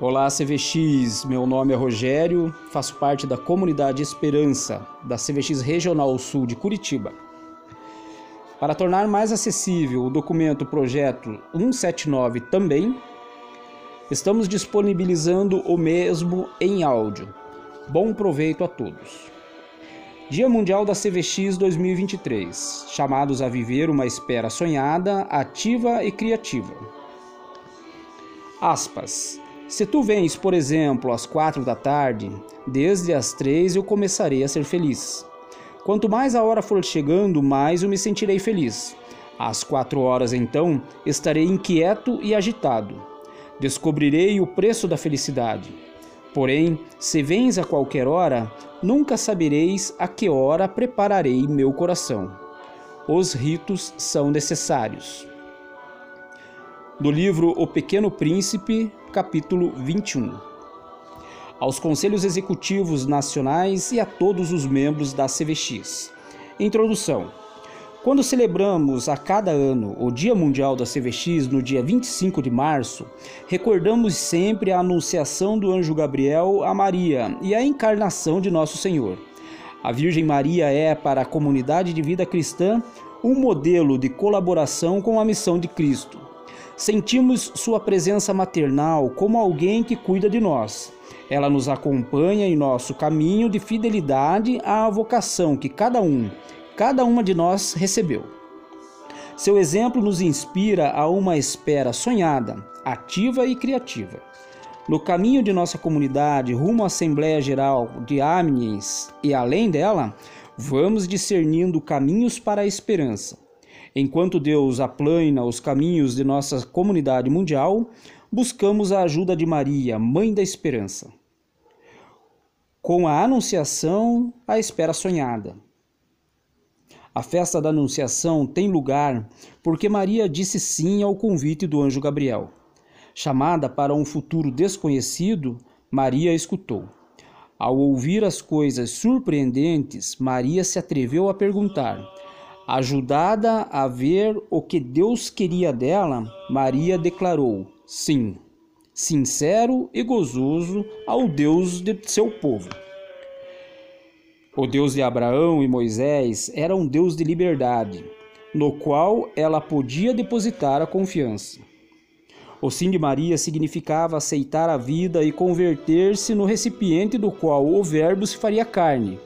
Olá, CVX. Meu nome é Rogério, faço parte da comunidade Esperança da CVX Regional Sul de Curitiba. Para tornar mais acessível o documento Projeto 179 também, estamos disponibilizando o mesmo em áudio. Bom proveito a todos. Dia Mundial da CVX 2023, chamados a viver uma espera sonhada, ativa e criativa. Aspas. Se tu vens, por exemplo, às quatro da tarde, desde as três eu começarei a ser feliz. Quanto mais a hora for chegando, mais eu me sentirei feliz. Às quatro horas, então, estarei inquieto e agitado. Descobrirei o preço da felicidade. Porém, se vens a qualquer hora, nunca sabereis a que hora prepararei meu coração. Os ritos são necessários. Do livro O Pequeno Príncipe, capítulo 21. Aos Conselhos Executivos Nacionais e a todos os membros da CVX. Introdução. Quando celebramos a cada ano o Dia Mundial da CVX no dia 25 de março, recordamos sempre a anunciação do anjo Gabriel a Maria e a encarnação de nosso Senhor. A Virgem Maria é, para a comunidade de vida cristã, um modelo de colaboração com a missão de Cristo. Sentimos sua presença maternal como alguém que cuida de nós. Ela nos acompanha em nosso caminho de fidelidade à vocação que cada um cada uma de nós recebeu. Seu exemplo nos inspira a uma espera sonhada, ativa e criativa. No caminho de nossa comunidade rumo à Assembleia Geral de Amiens e além dela, vamos discernindo caminhos para a esperança. Enquanto Deus aplana os caminhos de nossa comunidade mundial, buscamos a ajuda de Maria, Mãe da Esperança. Com a Anunciação, a espera sonhada. A festa da Anunciação tem lugar porque Maria disse sim ao convite do anjo Gabriel. Chamada para um futuro desconhecido, Maria escutou. Ao ouvir as coisas surpreendentes, Maria se atreveu a perguntar. Ajudada a ver o que Deus queria dela, Maria declarou: sim, sincero e gozoso ao Deus de seu povo. O Deus de Abraão e Moisés era um Deus de liberdade, no qual ela podia depositar a confiança. O sim de Maria significava aceitar a vida e converter-se no recipiente do qual o Verbo se faria carne.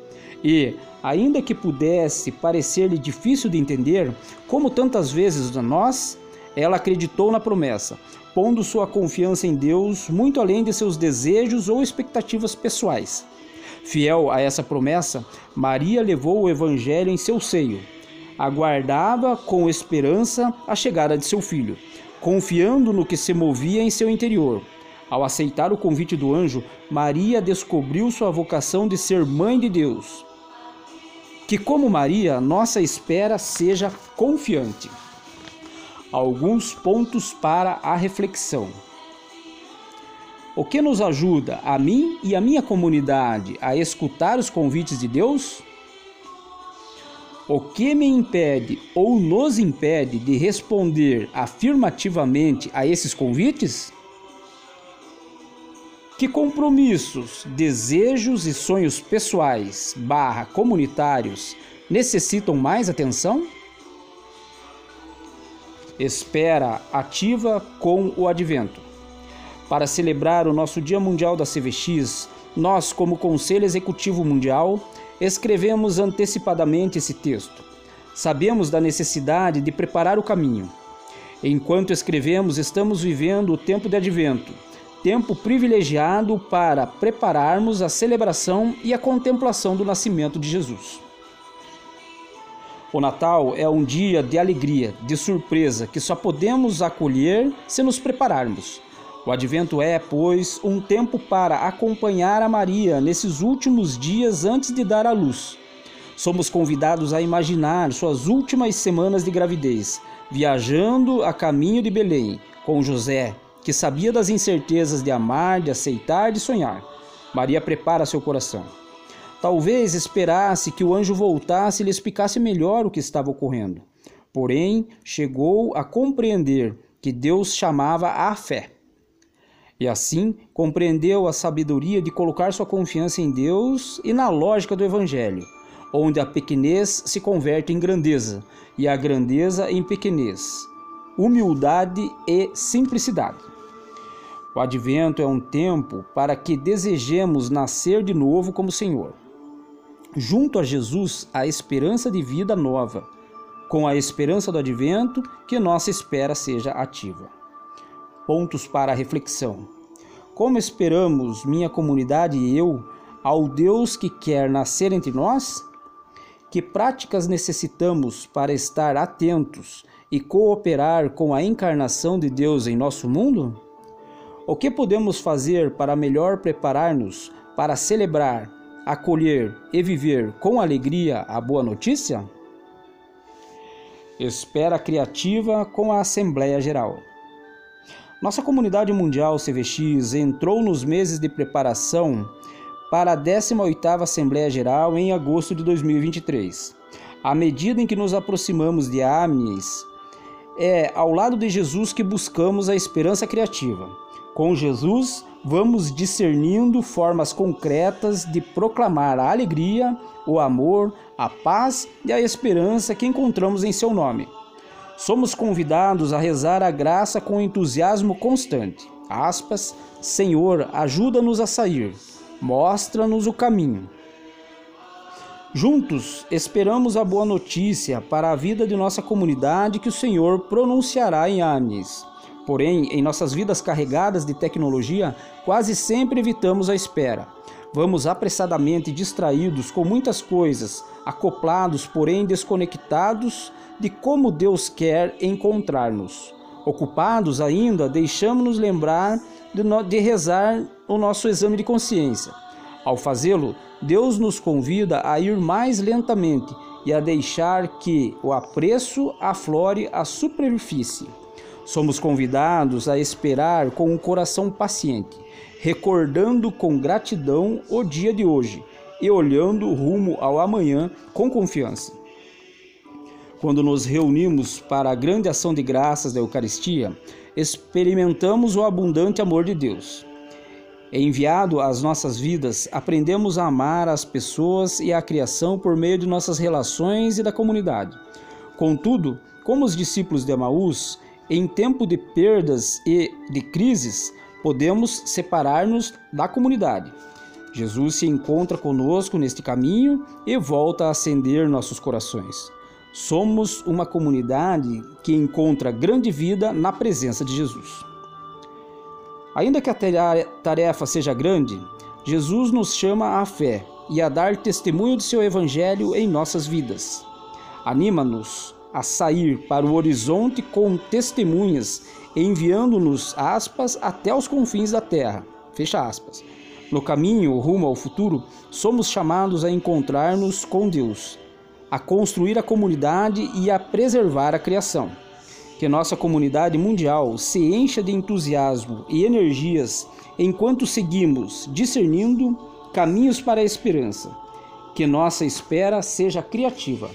E, ainda que pudesse parecer-lhe difícil de entender, como tantas vezes a nós, ela acreditou na promessa, pondo sua confiança em Deus muito além de seus desejos ou expectativas pessoais. Fiel a essa promessa, Maria levou o evangelho em seu seio. Aguardava com esperança a chegada de seu filho, confiando no que se movia em seu interior. Ao aceitar o convite do anjo, Maria descobriu sua vocação de ser mãe de Deus. Que, como Maria, nossa espera seja confiante. Alguns pontos para a reflexão. O que nos ajuda, a mim e a minha comunidade, a escutar os convites de Deus? O que me impede ou nos impede de responder afirmativamente a esses convites? Que compromissos, desejos e sonhos pessoais barra comunitários necessitam mais atenção? Espera ativa com o advento. Para celebrar o nosso Dia Mundial da CVX, nós, como Conselho Executivo Mundial, escrevemos antecipadamente esse texto. Sabemos da necessidade de preparar o caminho. Enquanto escrevemos, estamos vivendo o tempo de advento, tempo privilegiado para prepararmos a celebração e a contemplação do nascimento de Jesus. O Natal é um dia de alegria, de surpresa, que só podemos acolher se nos prepararmos. O advento é, pois, um tempo para acompanhar a Maria nesses últimos dias antes de dar à luz. Somos convidados a imaginar suas últimas semanas de gravidez, viajando a caminho de Belém, com José, que sabia das incertezas de amar, de aceitar, de sonhar. Maria prepara seu coração. Talvez esperasse que o anjo voltasse e lhe explicasse melhor o que estava ocorrendo. Porém, chegou a compreender que Deus chamava à fé. E assim compreendeu a sabedoria de colocar sua confiança em Deus e na lógica do Evangelho, onde a pequenez se converte em grandeza e a grandeza em pequenez, humildade e simplicidade. O advento é um tempo para que desejemos nascer de novo como Senhor. Junto a Jesus, a esperança de vida nova, com a esperança do advento, que nossa espera seja ativa. Pontos para reflexão. Como esperamos, minha comunidade e eu, ao Deus que quer nascer entre nós? Que práticas necessitamos para estar atentos e cooperar com a encarnação de Deus em nosso mundo? O que podemos fazer para melhor preparar-nos para celebrar, acolher e viver com alegria a boa notícia? Espera criativa com a Assembleia Geral. Nossa comunidade mundial CVX entrou nos meses de preparação para a 18ª Assembleia Geral em agosto de 2023. À medida em que nos aproximamos de Amnis, é ao lado de Jesus que buscamos a esperança criativa. Com Jesus, vamos discernindo formas concretas de proclamar a alegria, o amor, a paz e a esperança que encontramos em seu nome. Somos convidados a rezar a graça com entusiasmo constante. Aspas, Senhor, ajuda-nos a sair, mostra-nos o caminho. Juntos, esperamos a boa notícia para a vida de nossa comunidade que o Senhor pronunciará em Ames. Porém, em nossas vidas carregadas de tecnologia, quase sempre evitamos a espera. Vamos apressadamente distraídos com muitas coisas, acoplados, porém desconectados de como Deus quer encontrar-nos. Ocupados ainda, deixamos-nos lembrar de rezar o nosso exame de consciência. Ao fazê-lo, Deus nos convida a ir mais lentamente e a deixar que o apreço aflore a superfície. Somos convidados a esperar com um coração paciente, recordando com gratidão o dia de hoje e olhando rumo ao amanhã com confiança. Quando nos reunimos para a grande ação de graças da Eucaristia, experimentamos o abundante amor de Deus. Enviado às nossas vidas, aprendemos a amar as pessoas e a criação por meio de nossas relações e da comunidade. Contudo, como os discípulos de Emaús, em tempo de perdas e de crises, podemos separar-nos da comunidade. Jesus se encontra conosco neste caminho e volta a acender nossos corações. Somos uma comunidade que encontra grande vida na presença de Jesus. Ainda que a tarefa seja grande, Jesus nos chama à fé e a dar testemunho de seu evangelho em nossas vidas. Anima-nos a sair para o horizonte com testemunhas, enviando-nos aspas até os confins da terra. Fecha aspas. No caminho rumo ao futuro, somos chamados a encontrar-nos com Deus, a construir a comunidade e a preservar a criação. Que nossa comunidade mundial se encha de entusiasmo e energias enquanto seguimos discernindo caminhos para a esperança. Que nossa espera seja criativa.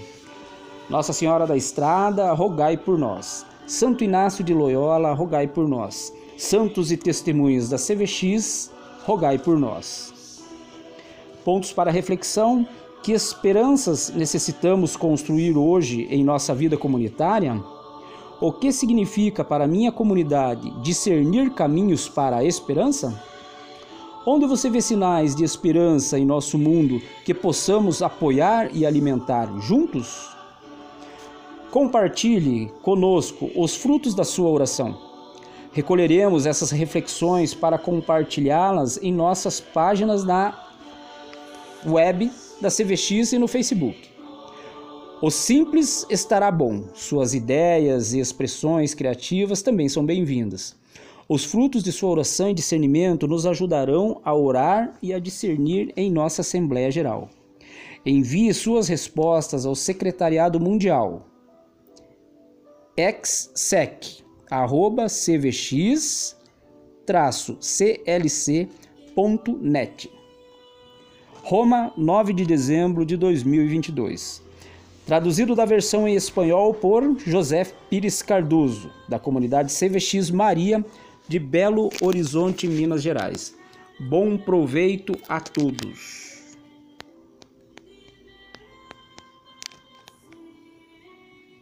Nossa Senhora da Estrada, rogai por nós. Santo Inácio de Loyola, rogai por nós. Santos e testemunhas da CVX, rogai por nós. Pontos para reflexão: que esperanças necessitamos construir hoje em nossa vida comunitária? O que significa para minha comunidade discernir caminhos para a esperança? Onde você vê sinais de esperança em nosso mundo que possamos apoiar e alimentar juntos? Compartilhe conosco os frutos da sua oração. Recolheremos essas reflexões para compartilhá-las em nossas páginas na web da CVX e no Facebook. O simples estará bom, suas ideias e expressões criativas também são bem-vindas. Os frutos de sua oração e discernimento nos ajudarão a orar e a discernir em nossa Assembleia Geral. Envie suas respostas ao Secretariado Mundial exsec arroba cvx clc.net Roma, 9 de dezembro de 2022. Traduzido da versão em espanhol por José Pires Cardoso, da comunidade CVX Maria, de Belo Horizonte, Minas Gerais. Bom proveito a todos.